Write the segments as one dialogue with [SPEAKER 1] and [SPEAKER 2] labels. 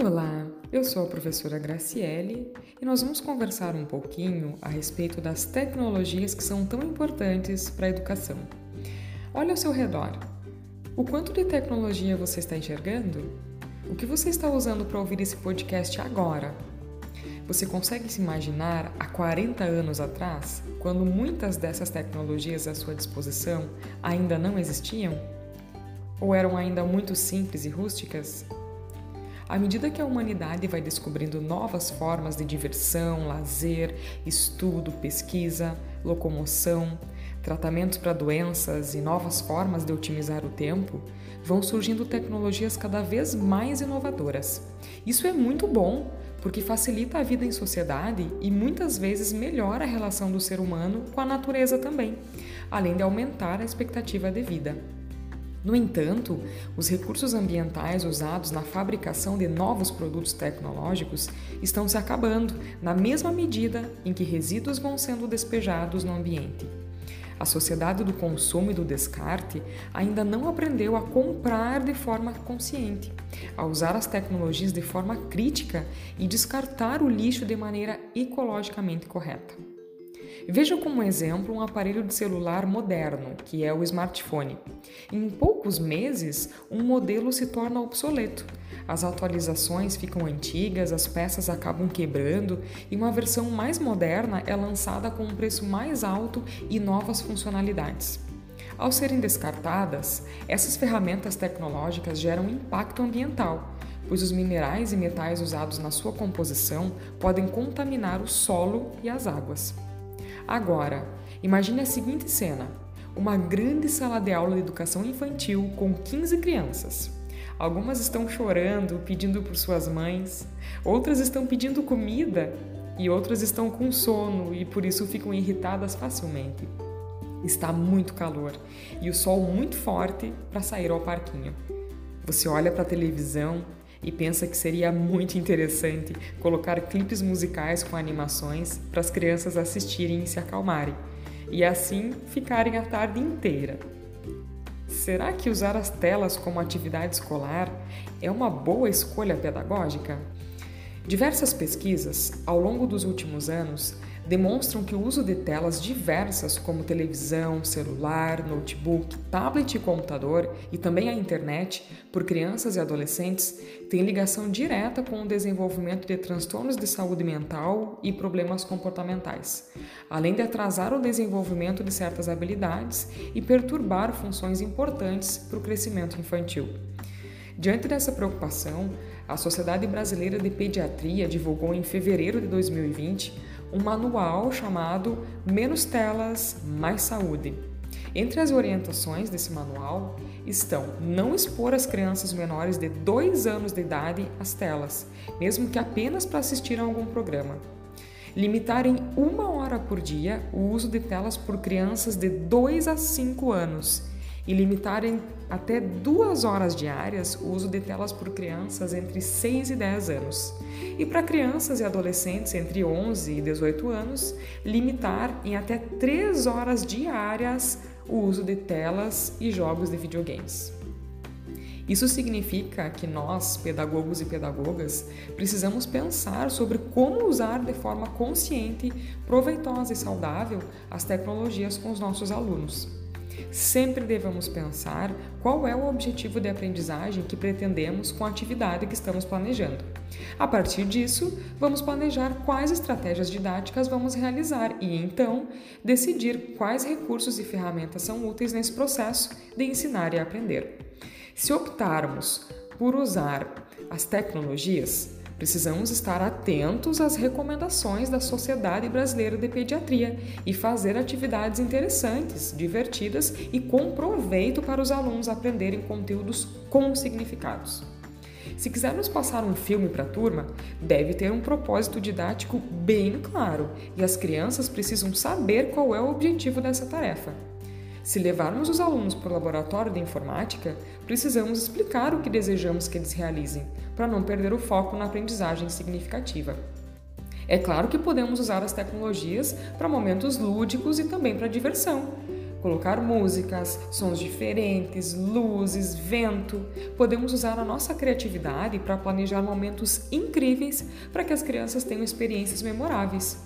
[SPEAKER 1] Olá, eu sou a professora Graciele e nós vamos conversar um pouquinho a respeito das tecnologias que são tão importantes para a educação. Olha ao seu redor. O quanto de tecnologia você está enxergando? O que você está usando para ouvir esse podcast agora? Você consegue se imaginar há 40 anos atrás, quando muitas dessas tecnologias à sua disposição ainda não existiam? Ou eram ainda muito simples e rústicas? À medida que a humanidade vai descobrindo novas formas de diversão, lazer, estudo, pesquisa, locomoção, tratamentos para doenças e novas formas de otimizar o tempo, vão surgindo tecnologias cada vez mais inovadoras. Isso é muito bom, porque facilita a vida em sociedade e muitas vezes melhora a relação do ser humano com a natureza também, além de aumentar a expectativa de vida. No entanto, os recursos ambientais usados na fabricação de novos produtos tecnológicos estão se acabando, na mesma medida em que resíduos vão sendo despejados no ambiente. A sociedade do consumo e do descarte ainda não aprendeu a comprar de forma consciente, a usar as tecnologias de forma crítica e descartar o lixo de maneira ecologicamente correta. Veja como exemplo um aparelho de celular moderno, que é o smartphone. Em poucos meses, um modelo se torna obsoleto. As atualizações ficam antigas, as peças acabam quebrando e uma versão mais moderna é lançada com um preço mais alto e novas funcionalidades. Ao serem descartadas, essas ferramentas tecnológicas geram impacto ambiental, pois os minerais e metais usados na sua composição podem contaminar o solo e as águas. Agora, imagine a seguinte cena: uma grande sala de aula de educação infantil com 15 crianças. Algumas estão chorando, pedindo por suas mães, outras estão pedindo comida e outras estão com sono e por isso ficam irritadas facilmente. Está muito calor e o sol muito forte para sair ao parquinho. Você olha para a televisão e pensa que seria muito interessante colocar clipes musicais com animações para as crianças assistirem e se acalmarem, e assim ficarem a tarde inteira. Será que usar as telas como atividade escolar é uma boa escolha pedagógica? Diversas pesquisas, ao longo dos últimos anos, demonstram que o uso de telas diversas como televisão, celular, notebook, tablet e computador e também a internet por crianças e adolescentes tem ligação direta com o desenvolvimento de transtornos de saúde mental e problemas comportamentais, além de atrasar o desenvolvimento de certas habilidades e perturbar funções importantes para o crescimento infantil. Diante dessa preocupação, a Sociedade Brasileira de Pediatria divulgou em fevereiro de 2020 um manual chamado Menos Telas, Mais Saúde. Entre as orientações desse manual estão não expor as crianças menores de 2 anos de idade às telas, mesmo que apenas para assistir a algum programa. Limitar em uma hora por dia o uso de telas por crianças de 2 a 5 anos e limitarem até duas horas diárias o uso de telas por crianças entre 6 e 10 anos. E para crianças e adolescentes entre 11 e 18 anos, limitar em até 3 horas diárias o uso de telas e jogos de videogames. Isso significa que nós, pedagogos e pedagogas, precisamos pensar sobre como usar de forma consciente, proveitosa e saudável as tecnologias com os nossos alunos. Sempre devemos pensar qual é o objetivo de aprendizagem que pretendemos com a atividade que estamos planejando. A partir disso, vamos planejar quais estratégias didáticas vamos realizar e, então, decidir quais recursos e ferramentas são úteis nesse processo de ensinar e aprender. Se optarmos por usar as tecnologias, Precisamos estar atentos às recomendações da Sociedade Brasileira de Pediatria e fazer atividades interessantes, divertidas e com proveito para os alunos aprenderem conteúdos com significados. Se quisermos passar um filme para a turma, deve ter um propósito didático bem claro e as crianças precisam saber qual é o objetivo dessa tarefa. Se levarmos os alunos para o laboratório de informática, precisamos explicar o que desejamos que eles realizem, para não perder o foco na aprendizagem significativa. É claro que podemos usar as tecnologias para momentos lúdicos e também para diversão, colocar músicas, sons diferentes, luzes, vento. Podemos usar a nossa criatividade para planejar momentos incríveis para que as crianças tenham experiências memoráveis.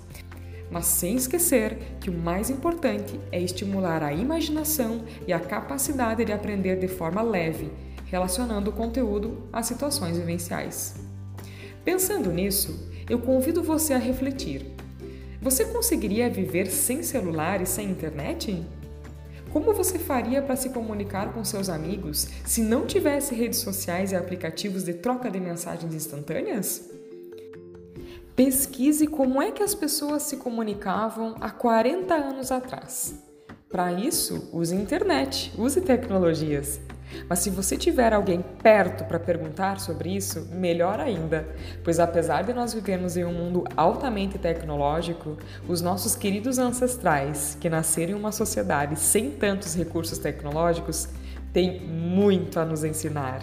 [SPEAKER 1] Mas sem esquecer que o mais importante é estimular a imaginação e a capacidade de aprender de forma leve, relacionando o conteúdo às situações vivenciais. Pensando nisso, eu convido você a refletir. Você conseguiria viver sem celular e sem internet? Como você faria para se comunicar com seus amigos se não tivesse redes sociais e aplicativos de troca de mensagens instantâneas? Pesquise como é que as pessoas se comunicavam há 40 anos atrás. Para isso, use internet, use tecnologias. Mas se você tiver alguém perto para perguntar sobre isso, melhor ainda, pois apesar de nós vivermos em um mundo altamente tecnológico, os nossos queridos ancestrais, que nasceram em uma sociedade sem tantos recursos tecnológicos, têm muito a nos ensinar.